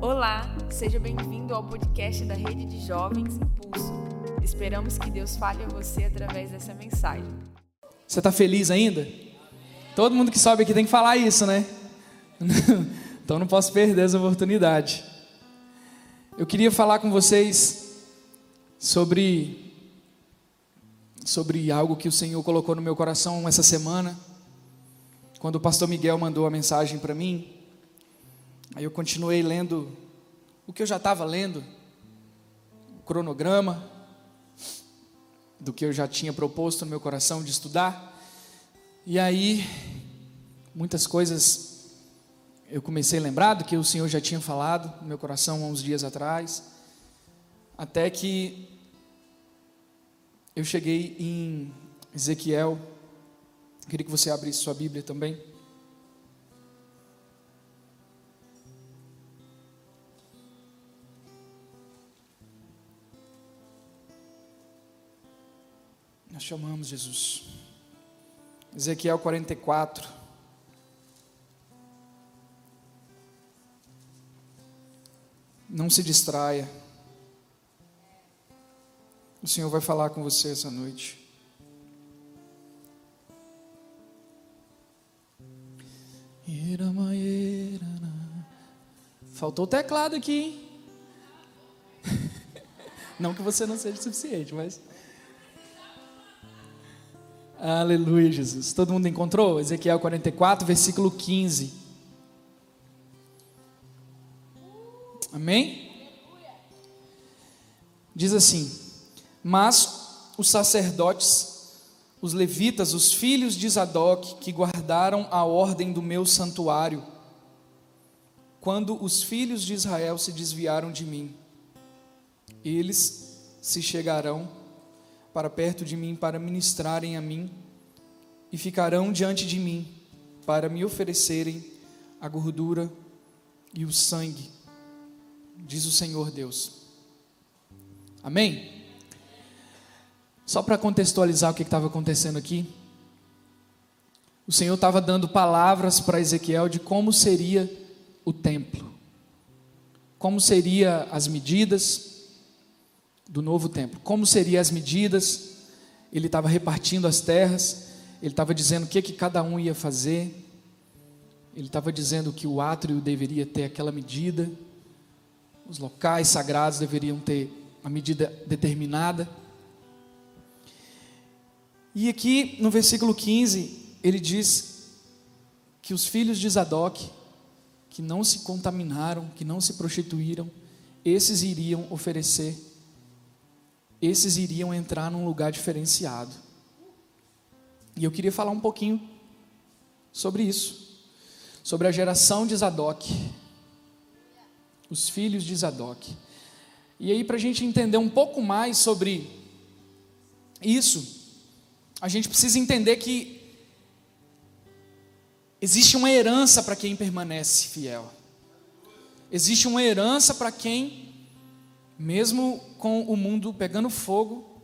Olá, seja bem-vindo ao podcast da Rede de Jovens Impulso. Esperamos que Deus fale a você através dessa mensagem. Você está feliz ainda? Todo mundo que sobe aqui tem que falar isso, né? então não posso perder essa oportunidade. Eu queria falar com vocês sobre sobre algo que o Senhor colocou no meu coração essa semana, quando o pastor Miguel mandou a mensagem para mim. Aí eu continuei lendo o que eu já estava lendo, o cronograma do que eu já tinha proposto no meu coração de estudar. E aí, muitas coisas eu comecei a lembrar do que o Senhor já tinha falado no meu coração há uns dias atrás, até que eu cheguei em Ezequiel. Queria que você abrisse sua Bíblia também. Nós chamamos Jesus. Ezequiel 44. Não se distraia. O Senhor vai falar com você essa noite. Faltou o teclado aqui, hein? Não que você não seja suficiente, mas. Aleluia, Jesus. Todo mundo encontrou? Ezequiel 44, versículo 15. Amém? Diz assim: Mas os sacerdotes, os levitas, os filhos de Zadok, que guardaram a ordem do meu santuário, quando os filhos de Israel se desviaram de mim, eles se chegarão para perto de mim para ministrarem a mim e ficarão diante de mim para me oferecerem a gordura e o sangue, diz o Senhor Deus. Amém? Só para contextualizar o que estava acontecendo aqui, o Senhor estava dando palavras para Ezequiel de como seria o templo, como seria as medidas, do novo templo. Como seriam as medidas? Ele estava repartindo as terras, ele estava dizendo o que, que cada um ia fazer, ele estava dizendo que o átrio deveria ter aquela medida, os locais sagrados deveriam ter a medida determinada. E aqui no versículo 15, ele diz que os filhos de Zadok, que não se contaminaram, que não se prostituíram, esses iriam oferecer esses iriam entrar num lugar diferenciado. E eu queria falar um pouquinho sobre isso, sobre a geração de Zadok, os filhos de Zadok. E aí, para a gente entender um pouco mais sobre isso, a gente precisa entender que existe uma herança para quem permanece fiel, existe uma herança para quem mesmo com o mundo pegando fogo,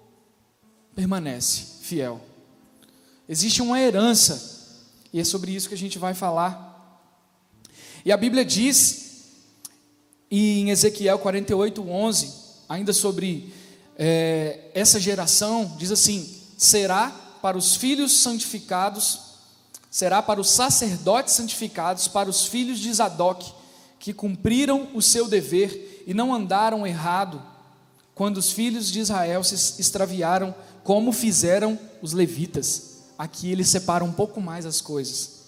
permanece fiel. Existe uma herança, e é sobre isso que a gente vai falar. E a Bíblia diz, em Ezequiel 48, 11, ainda sobre é, essa geração, diz assim: será para os filhos santificados, será para os sacerdotes santificados, para os filhos de Zadok, que cumpriram o seu dever e não andaram errado quando os filhos de Israel se extraviaram, como fizeram os levitas. Aqui ele separa um pouco mais as coisas.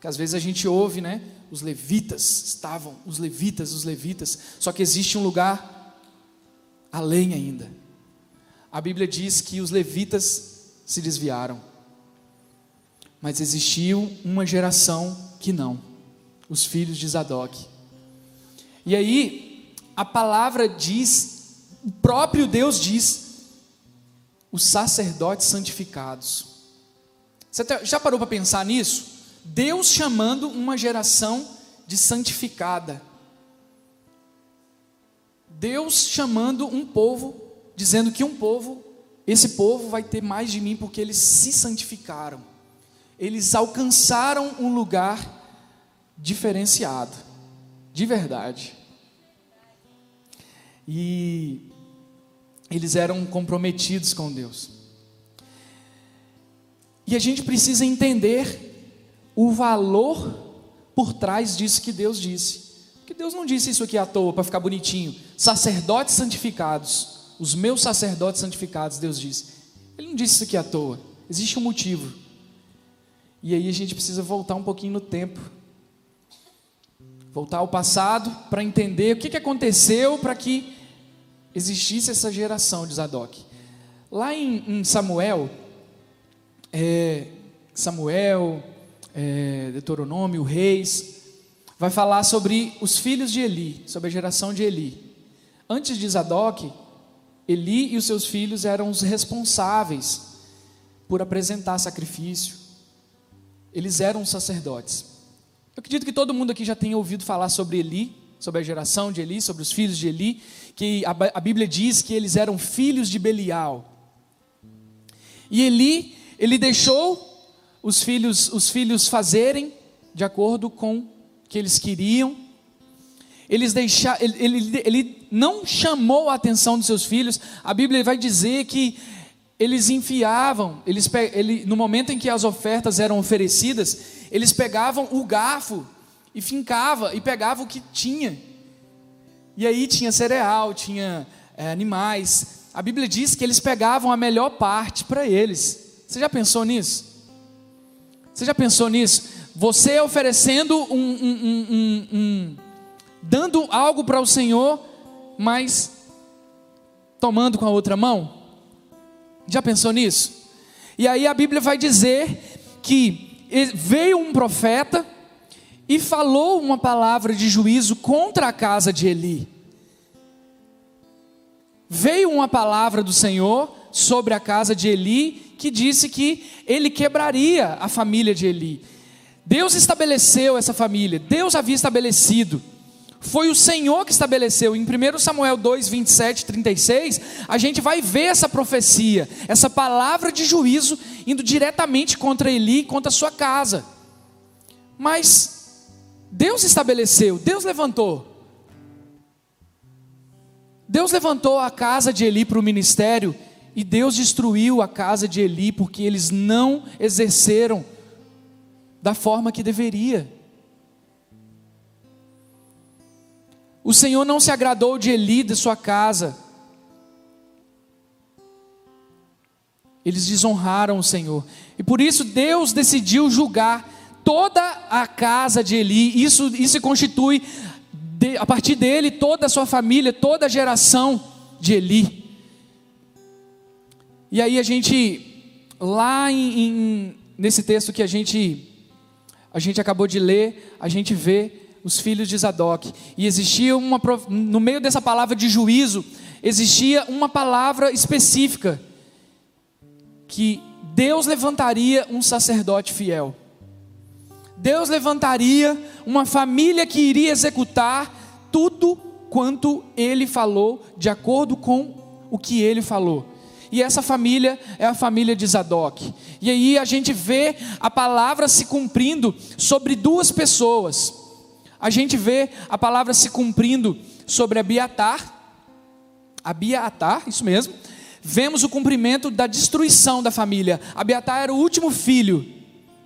Que às vezes a gente ouve, né? Os levitas estavam, os levitas, os levitas. Só que existe um lugar além ainda. A Bíblia diz que os levitas se desviaram. Mas existiu uma geração que não, os filhos de Zadok. E aí, a palavra diz, o próprio Deus diz, os sacerdotes santificados. Você já parou para pensar nisso? Deus chamando uma geração de santificada. Deus chamando um povo, dizendo que um povo, esse povo vai ter mais de mim porque eles se santificaram. Eles alcançaram um lugar diferenciado, de verdade. E eles eram comprometidos com Deus. E a gente precisa entender o valor por trás disso que Deus disse. Porque Deus não disse isso aqui à toa para ficar bonitinho. Sacerdotes santificados, os meus sacerdotes santificados, Deus disse. Ele não disse isso aqui à toa. Existe um motivo. E aí a gente precisa voltar um pouquinho no tempo. Voltar ao passado para entender o que, que aconteceu para que existisse essa geração de Zadok. Lá em, em Samuel, é, Samuel, é, Deuteronômio, Reis, vai falar sobre os filhos de Eli, sobre a geração de Eli. Antes de Zadok, Eli e os seus filhos eram os responsáveis por apresentar sacrifício. Eles eram sacerdotes. Eu acredito que todo mundo aqui já tenha ouvido falar sobre Eli, sobre a geração de Eli, sobre os filhos de Eli, que a, Bíblia diz que eles eram filhos de Belial. E Eli, ele deixou os filhos, os filhos fazerem de acordo com o que eles queriam. Eles deixar, ele, ele, ele não chamou a atenção dos seus filhos. A Bíblia vai dizer que eles enfiavam, eles, ele, no momento em que as ofertas eram oferecidas, eles pegavam o garfo e fincava e pegava o que tinha. E aí tinha cereal, tinha é, animais. A Bíblia diz que eles pegavam a melhor parte para eles. Você já pensou nisso? Você já pensou nisso? Você oferecendo um, um, um, um dando algo para o Senhor, mas tomando com a outra mão? Já pensou nisso? E aí a Bíblia vai dizer que veio um profeta e falou uma palavra de juízo contra a casa de Eli. Veio uma palavra do Senhor sobre a casa de Eli que disse que ele quebraria a família de Eli. Deus estabeleceu essa família, Deus havia estabelecido. Foi o Senhor que estabeleceu. Em 1 Samuel 2, 27 36, a gente vai ver essa profecia, essa palavra de juízo indo diretamente contra Eli, contra a sua casa. Mas Deus estabeleceu, Deus levantou. Deus levantou a casa de Eli para o ministério e Deus destruiu a casa de Eli porque eles não exerceram da forma que deveria. O Senhor não se agradou de Eli, de sua casa. Eles desonraram o Senhor. E por isso Deus decidiu julgar toda a casa de Eli, isso, isso constitui, de, a partir dele, toda a sua família, toda a geração de Eli. E aí a gente, lá em, em, nesse texto que a gente, a gente acabou de ler, a gente vê os filhos de Zadok. E existia uma, no meio dessa palavra de juízo, existia uma palavra específica, que Deus levantaria um sacerdote fiel. Deus levantaria uma família que iria executar tudo quanto ele falou, de acordo com o que ele falou. E essa família é a família de Zadok. E aí a gente vê a palavra se cumprindo sobre duas pessoas. A gente vê a palavra se cumprindo sobre Abiatar. Abiatar, isso mesmo. Vemos o cumprimento da destruição da família. Abiatar era o último filho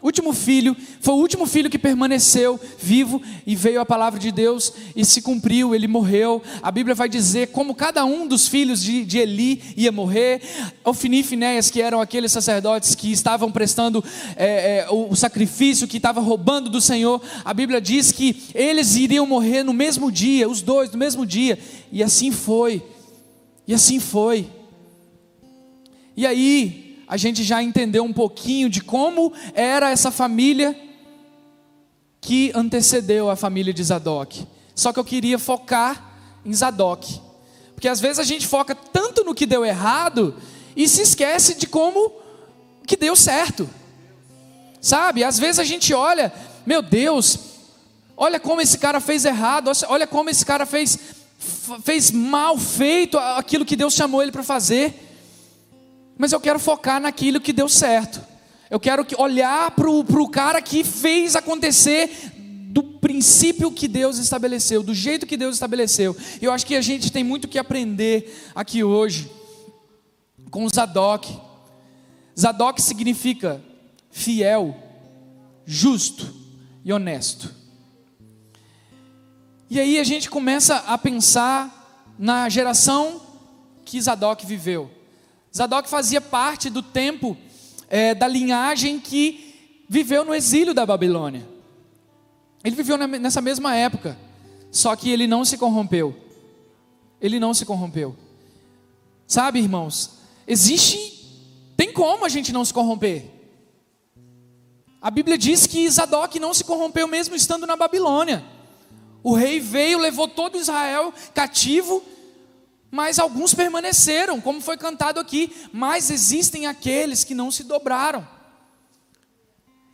último filho, foi o último filho que permaneceu vivo e veio a palavra de Deus e se cumpriu, ele morreu. A Bíblia vai dizer como cada um dos filhos de, de Eli ia morrer. Ofni e Finéias, que eram aqueles sacerdotes que estavam prestando é, é, o, o sacrifício, que estavam roubando do Senhor, a Bíblia diz que eles iriam morrer no mesmo dia, os dois no mesmo dia, e assim foi. E assim foi. E aí, a gente já entendeu um pouquinho de como era essa família que antecedeu a família de Zadok. Só que eu queria focar em Zadok. Porque às vezes a gente foca tanto no que deu errado e se esquece de como que deu certo. Sabe? Às vezes a gente olha, meu Deus, olha como esse cara fez errado, olha como esse cara fez fez mal feito aquilo que Deus chamou ele para fazer. Mas eu quero focar naquilo que deu certo. Eu quero olhar para o cara que fez acontecer do princípio que Deus estabeleceu, do jeito que Deus estabeleceu. Eu acho que a gente tem muito que aprender aqui hoje com Zadok. Zadok significa fiel, justo e honesto. E aí a gente começa a pensar na geração que Zadok viveu. Zadok fazia parte do tempo é, da linhagem que viveu no exílio da Babilônia. Ele viveu nessa mesma época, só que ele não se corrompeu. Ele não se corrompeu. Sabe, irmãos, existe, tem como a gente não se corromper. A Bíblia diz que Zadok não se corrompeu mesmo estando na Babilônia. O rei veio, levou todo Israel cativo, mas alguns permaneceram, como foi cantado aqui. Mas existem aqueles que não se dobraram.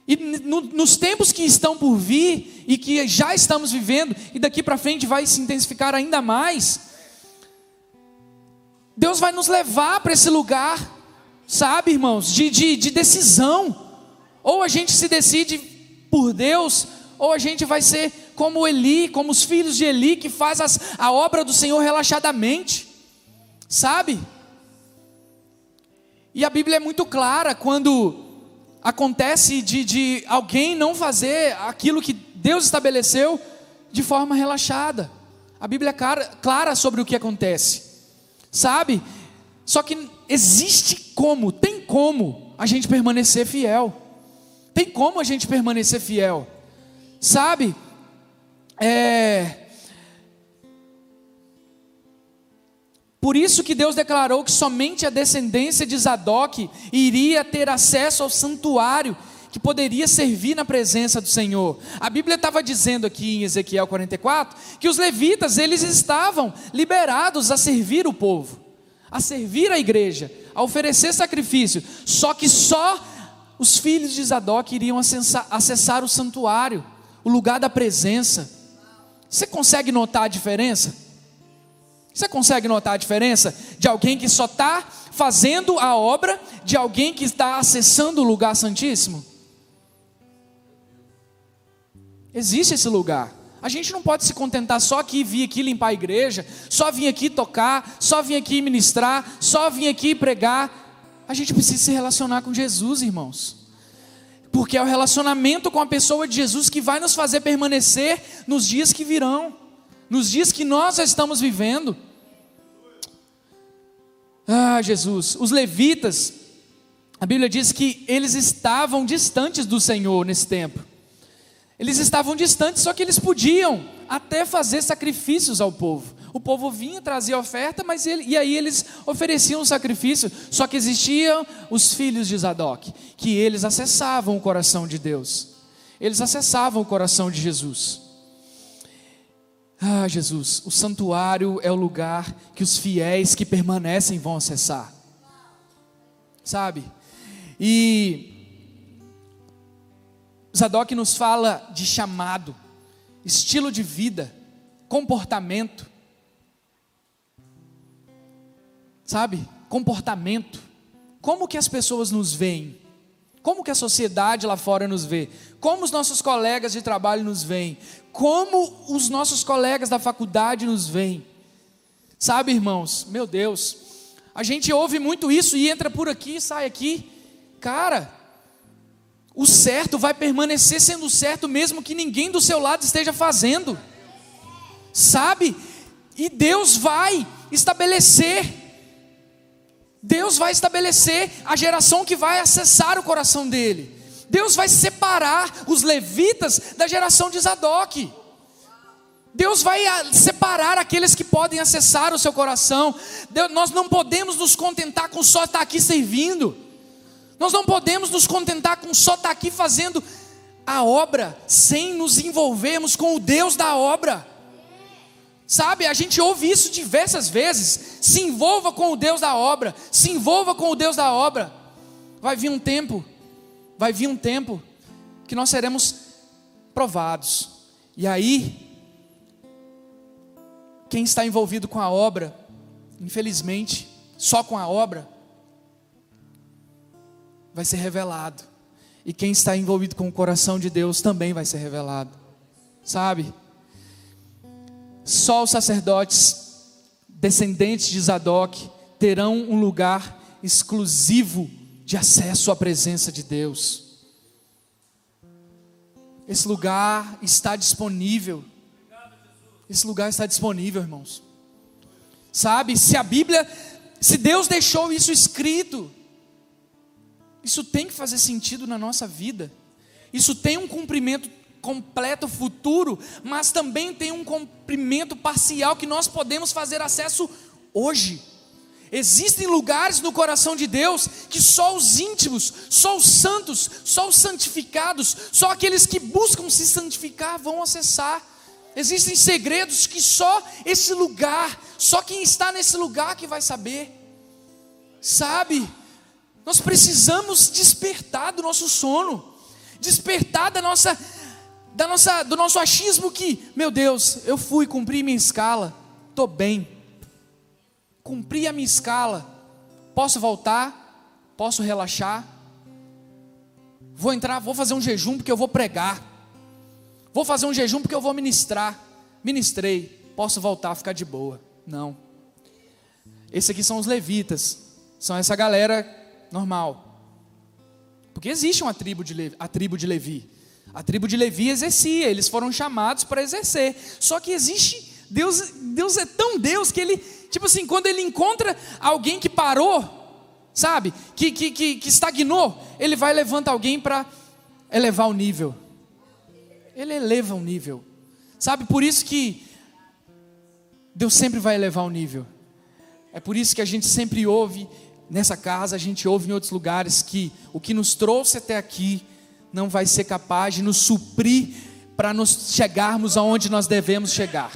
E no, nos tempos que estão por vir e que já estamos vivendo, e daqui para frente vai se intensificar ainda mais, Deus vai nos levar para esse lugar, sabe, irmãos, de, de, de decisão. Ou a gente se decide por Deus, ou a gente vai ser como Eli, como os filhos de Eli, que faz as, a obra do Senhor relaxadamente, sabe? E a Bíblia é muito clara quando acontece de, de alguém não fazer aquilo que Deus estabeleceu de forma relaxada. A Bíblia é clara, clara sobre o que acontece, sabe? Só que existe como, tem como a gente permanecer fiel, tem como a gente permanecer fiel, sabe? É. Por isso que Deus declarou que somente a descendência de Zadok iria ter acesso ao santuário que poderia servir na presença do Senhor. A Bíblia estava dizendo aqui em Ezequiel 44 que os levitas eles estavam liberados a servir o povo, a servir a igreja, a oferecer sacrifício. Só que só os filhos de Zadok iriam acessar, acessar o santuário, o lugar da presença. Você consegue notar a diferença? Você consegue notar a diferença de alguém que só está fazendo a obra, de alguém que está acessando o lugar santíssimo? Existe esse lugar. A gente não pode se contentar só aqui vir aqui limpar a igreja, só vir aqui tocar, só vir aqui ministrar, só vir aqui pregar. A gente precisa se relacionar com Jesus, irmãos. Porque é o relacionamento com a pessoa de Jesus que vai nos fazer permanecer nos dias que virão nos dias que nós estamos vivendo. Ah, Jesus, os levitas, a Bíblia diz que eles estavam distantes do Senhor nesse tempo. Eles estavam distantes, só que eles podiam até fazer sacrifícios ao povo. O povo vinha, trazia oferta, mas ele, e aí eles ofereciam sacrifício. Só que existiam os filhos de Zadok, que eles acessavam o coração de Deus. Eles acessavam o coração de Jesus. Ah, Jesus, o santuário é o lugar que os fiéis que permanecem vão acessar. Sabe? E Zadok nos fala de chamado, estilo de vida, comportamento. Sabe? Comportamento. Como que as pessoas nos veem? Como que a sociedade lá fora nos vê? Como os nossos colegas de trabalho nos veem? Como os nossos colegas da faculdade nos veem? Sabe, irmãos, meu Deus, a gente ouve muito isso e entra por aqui sai aqui. Cara, o certo vai permanecer sendo certo mesmo que ninguém do seu lado esteja fazendo. Sabe? E Deus vai estabelecer Deus vai estabelecer a geração que vai acessar o coração dele. Deus vai separar os levitas da geração de Zadok. Deus vai separar aqueles que podem acessar o seu coração. Deus, nós não podemos nos contentar com só estar aqui servindo. Nós não podemos nos contentar com só estar aqui fazendo a obra sem nos envolvermos com o Deus da obra. Sabe, a gente ouve isso diversas vezes. Se envolva com o Deus da obra, se envolva com o Deus da obra. Vai vir um tempo, vai vir um tempo que nós seremos provados. E aí, quem está envolvido com a obra, infelizmente, só com a obra, vai ser revelado. E quem está envolvido com o coração de Deus também vai ser revelado. sabe? Só os sacerdotes, descendentes de Zadok, terão um lugar exclusivo de acesso à presença de Deus. Esse lugar está disponível. Esse lugar está disponível, irmãos. Sabe, se a Bíblia, se Deus deixou isso escrito, isso tem que fazer sentido na nossa vida. Isso tem um cumprimento completo futuro, mas também tem um cumprimento parcial que nós podemos fazer acesso hoje. Existem lugares no coração de Deus que só os íntimos, só os santos, só os santificados, só aqueles que buscam se santificar vão acessar. Existem segredos que só esse lugar, só quem está nesse lugar que vai saber. Sabe? Nós precisamos despertar do nosso sono, despertar da nossa, da nossa, do nosso achismo que, meu Deus, eu fui cumprir minha escala, estou bem, cumpri a minha escala, posso voltar, posso relaxar, vou entrar, vou fazer um jejum porque eu vou pregar, vou fazer um jejum porque eu vou ministrar, ministrei, posso voltar, ficar de boa. Não. Esses aqui são os levitas, são essa galera normal. Porque existe uma tribo de a tribo de Levi. A tribo de Levi exercia, eles foram chamados para exercer. Só que existe Deus, Deus é tão Deus que ele, tipo assim, quando ele encontra alguém que parou, sabe, que, que, que, que estagnou, ele vai levantar alguém para elevar o nível. Ele eleva o nível. Sabe, por isso que Deus sempre vai elevar o nível. É por isso que a gente sempre ouve nessa casa, a gente ouve em outros lugares que o que nos trouxe até aqui não vai ser capaz de nos suprir para nos chegarmos aonde nós devemos chegar.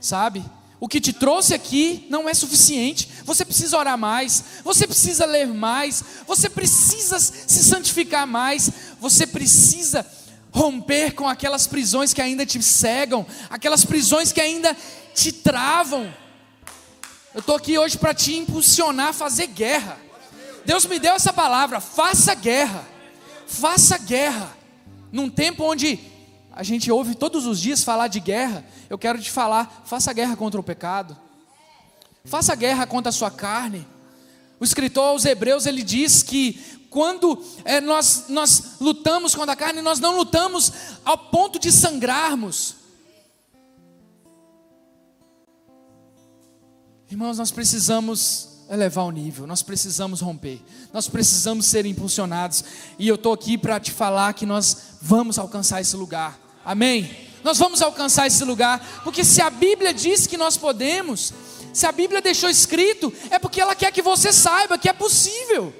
Sabe? O que te trouxe aqui não é suficiente. Você precisa orar mais, você precisa ler mais, você precisa se santificar mais, você precisa romper com aquelas prisões que ainda te cegam, aquelas prisões que ainda te travam. Eu estou aqui hoje para te impulsionar a fazer guerra. Deus me deu essa palavra: faça guerra. Faça guerra. Num tempo onde a gente ouve todos os dias falar de guerra, eu quero te falar: faça guerra contra o pecado. Faça guerra contra a sua carne. O escritor aos Hebreus ele diz que quando é, nós, nós lutamos contra a carne, nós não lutamos ao ponto de sangrarmos. Irmãos, nós precisamos elevar o nível, nós precisamos romper, nós precisamos ser impulsionados, e eu estou aqui para te falar que nós vamos alcançar esse lugar, amém? Nós vamos alcançar esse lugar, porque se a Bíblia diz que nós podemos, se a Bíblia deixou escrito, é porque ela quer que você saiba que é possível.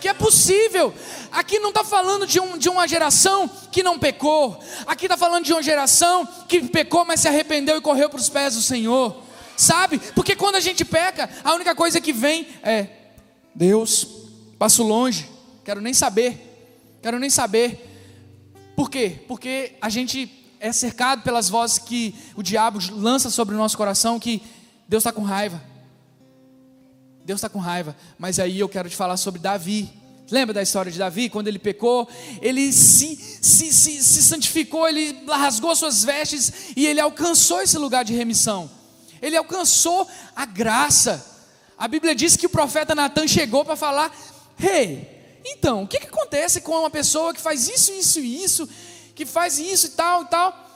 Que é possível. Aqui não está falando de, um, de uma geração que não pecou. Aqui está falando de uma geração que pecou, mas se arrependeu e correu para os pés do Senhor sabe? Porque quando a gente peca, a única coisa que vem é: Deus, passo longe, quero nem saber, quero nem saber. Por quê? Porque a gente é cercado pelas vozes que o diabo lança sobre o nosso coração que Deus está com raiva. Deus está com raiva. Mas aí eu quero te falar sobre Davi. Lembra da história de Davi? Quando ele pecou, ele se, se, se, se santificou, ele rasgou suas vestes e ele alcançou esse lugar de remissão ele alcançou a graça. A Bíblia diz que o profeta Natan chegou para falar: Hey, então, o que, que acontece com uma pessoa que faz isso, isso e isso, que faz isso e tal e tal?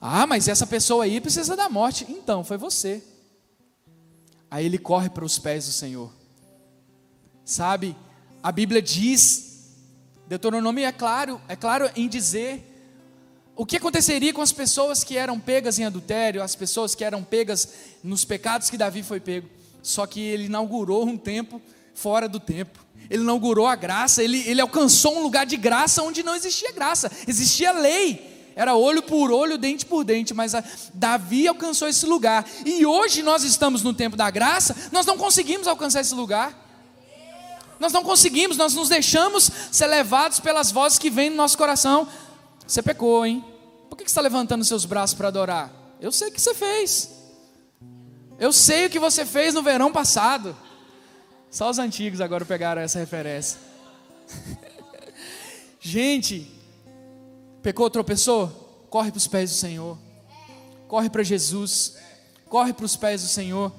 Ah, mas essa pessoa aí precisa da morte. Então, foi você. Aí ele corre para os pés do Senhor. Sabe, a Bíblia diz, Deuteronômio é claro, é claro em dizer o que aconteceria com as pessoas que eram pegas em adultério, as pessoas que eram pegas nos pecados que Davi foi pego? Só que ele inaugurou um tempo fora do tempo. Ele inaugurou a graça, ele, ele alcançou um lugar de graça onde não existia graça, existia lei. Era olho por olho, dente por dente, mas a, Davi alcançou esse lugar. E hoje nós estamos no tempo da graça, nós não conseguimos alcançar esse lugar. Nós não conseguimos, nós nos deixamos ser levados pelas vozes que vêm no nosso coração. Você pecou, hein? Por que você está levantando seus braços para adorar? Eu sei o que você fez. Eu sei o que você fez no verão passado. Só os antigos agora pegaram essa referência. Gente, Pecou, tropeçou? Corre para os pés do Senhor. Corre para Jesus. Corre para os pés do Senhor.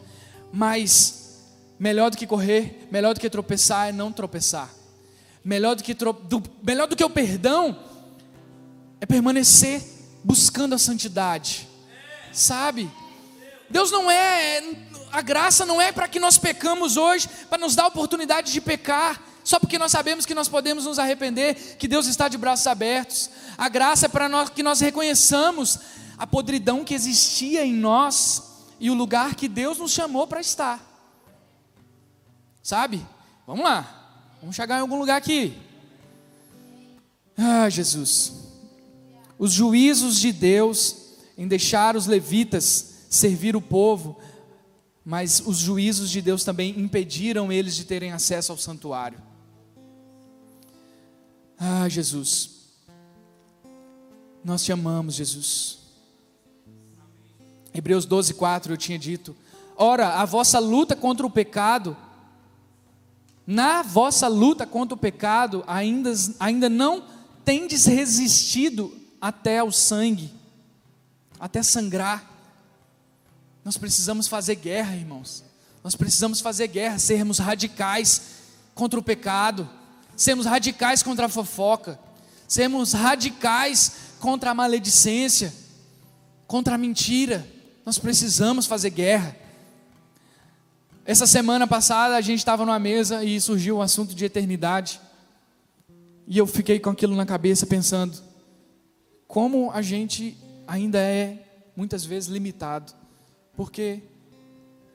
Mas melhor do que correr, melhor do que tropeçar é não tropeçar. Melhor do que, tro... do... melhor do que o perdão é permanecer buscando a santidade. Sabe? Deus não é, a graça não é para que nós pecamos hoje, para nos dar a oportunidade de pecar, só porque nós sabemos que nós podemos nos arrepender, que Deus está de braços abertos. A graça é para nós que nós reconheçamos a podridão que existia em nós e o lugar que Deus nos chamou para estar. Sabe? Vamos lá. Vamos chegar em algum lugar aqui. Ah, Jesus. Os juízos de Deus em deixar os levitas servir o povo, mas os juízos de Deus também impediram eles de terem acesso ao santuário. Ah, Jesus, nós te amamos, Jesus. Hebreus 12, 4 eu tinha dito: Ora, a vossa luta contra o pecado, na vossa luta contra o pecado, ainda, ainda não tendes resistido até ao sangue, até sangrar. Nós precisamos fazer guerra, irmãos. Nós precisamos fazer guerra, sermos radicais contra o pecado, sermos radicais contra a fofoca, sermos radicais contra a maledicência, contra a mentira. Nós precisamos fazer guerra. Essa semana passada a gente estava numa mesa e surgiu o um assunto de eternidade. E eu fiquei com aquilo na cabeça pensando: como a gente ainda é muitas vezes limitado porque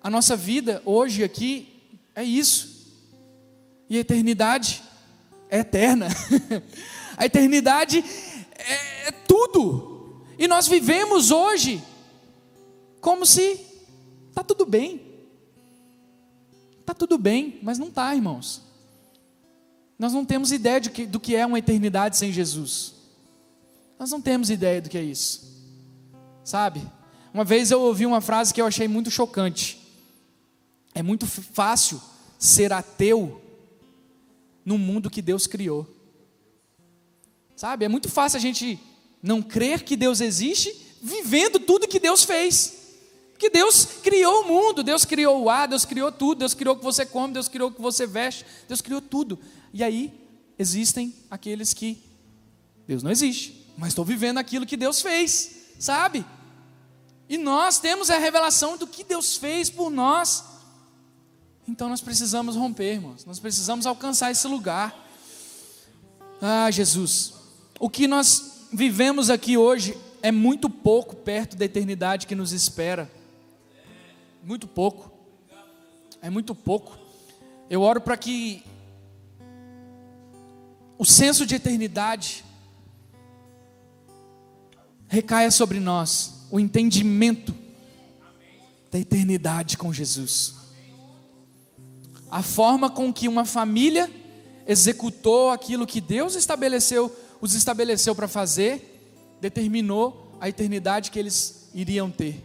a nossa vida hoje aqui é isso. E a eternidade é eterna. a eternidade é, é tudo. E nós vivemos hoje como se está tudo bem. Está tudo bem, mas não está, irmãos. Nós não temos ideia que, do que é uma eternidade sem Jesus. Nós não temos ideia do que é isso. Sabe? Uma vez eu ouvi uma frase que eu achei muito chocante. É muito fácil ser ateu no mundo que Deus criou. Sabe? É muito fácil a gente não crer que Deus existe vivendo tudo que Deus fez. Que Deus criou o mundo, Deus criou o ar, Deus criou tudo, Deus criou o que você come, Deus criou o que você veste, Deus criou tudo. E aí existem aqueles que Deus não existe, mas estou vivendo aquilo que Deus fez, sabe? E nós temos a revelação do que Deus fez por nós. Então nós precisamos romper, irmãos. Nós precisamos alcançar esse lugar. Ah, Jesus. O que nós vivemos aqui hoje é muito pouco perto da eternidade que nos espera. Muito pouco. É muito pouco. Eu oro para que o senso de eternidade recaia sobre nós o entendimento da eternidade com Jesus. A forma com que uma família executou aquilo que Deus estabeleceu, os estabeleceu para fazer, determinou a eternidade que eles iriam ter.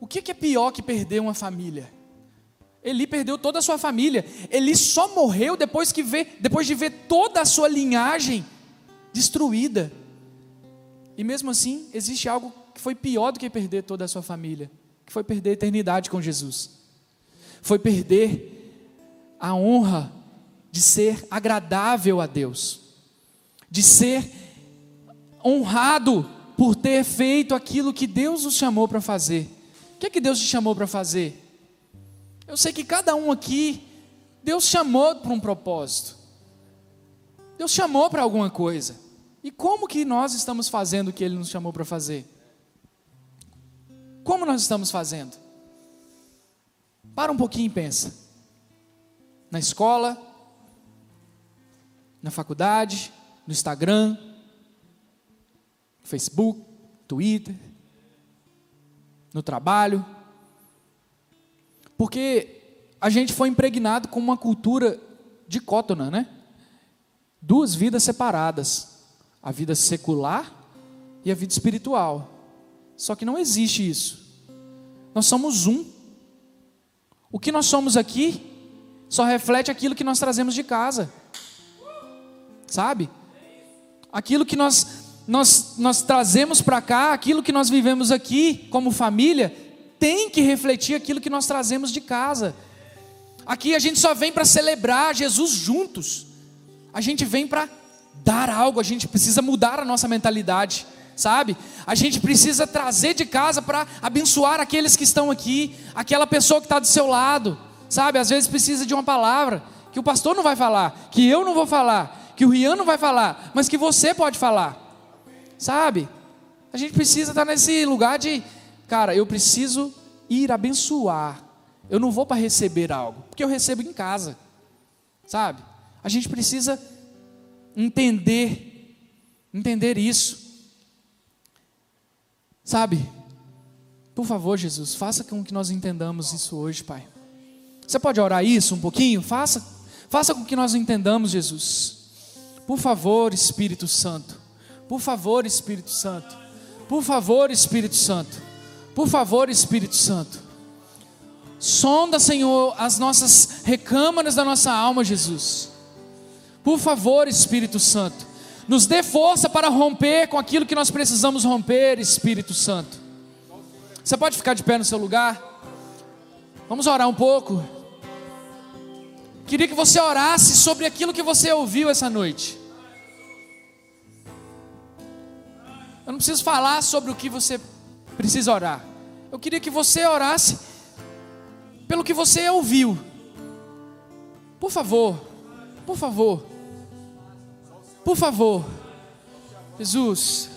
O que é pior que perder uma família? Eli perdeu toda a sua família. Eli só morreu depois, que vê, depois de ver toda a sua linhagem destruída. E mesmo assim, existe algo que foi pior do que perder toda a sua família, que foi perder a eternidade com Jesus. Foi perder a honra de ser agradável a Deus, de ser honrado por ter feito aquilo que Deus nos chamou para fazer. O que é que Deus te chamou para fazer? Eu sei que cada um aqui, Deus chamou para um propósito. Deus chamou para alguma coisa. E como que nós estamos fazendo o que Ele nos chamou para fazer? Como nós estamos fazendo? Para um pouquinho e pensa. Na escola, na faculdade, no Instagram, Facebook, Twitter, no trabalho. Porque a gente foi impregnado com uma cultura dicótona, né? Duas vidas separadas a vida secular e a vida espiritual. Só que não existe isso. Nós somos um. O que nós somos aqui só reflete aquilo que nós trazemos de casa. sabe? Aquilo que nós, nós, nós trazemos para cá, aquilo que nós vivemos aqui como família, tem que refletir aquilo que nós trazemos de casa. Aqui a gente só vem para celebrar Jesus juntos, a gente vem para dar algo, a gente precisa mudar a nossa mentalidade sabe? A gente precisa trazer de casa para abençoar aqueles que estão aqui, aquela pessoa que está do seu lado, sabe? Às vezes precisa de uma palavra que o pastor não vai falar, que eu não vou falar, que o Rian não vai falar, mas que você pode falar, sabe? A gente precisa estar tá nesse lugar de, cara, eu preciso ir abençoar. Eu não vou para receber algo, porque eu recebo em casa, sabe? A gente precisa entender, entender isso. Sabe? Por favor, Jesus, faça com que nós entendamos isso hoje, Pai. Você pode orar isso um pouquinho? Faça. Faça com que nós entendamos, Jesus. Por favor, Espírito Santo. Por favor, Espírito Santo. Por favor, Espírito Santo. Por favor, Espírito Santo. Sonda, Senhor, as nossas recâmaras da nossa alma, Jesus. Por favor, Espírito Santo. Nos dê força para romper com aquilo que nós precisamos romper, Espírito Santo. Você pode ficar de pé no seu lugar? Vamos orar um pouco. Queria que você orasse sobre aquilo que você ouviu essa noite. Eu não preciso falar sobre o que você precisa orar. Eu queria que você orasse pelo que você ouviu. Por favor, por favor. Por favor, Jesus,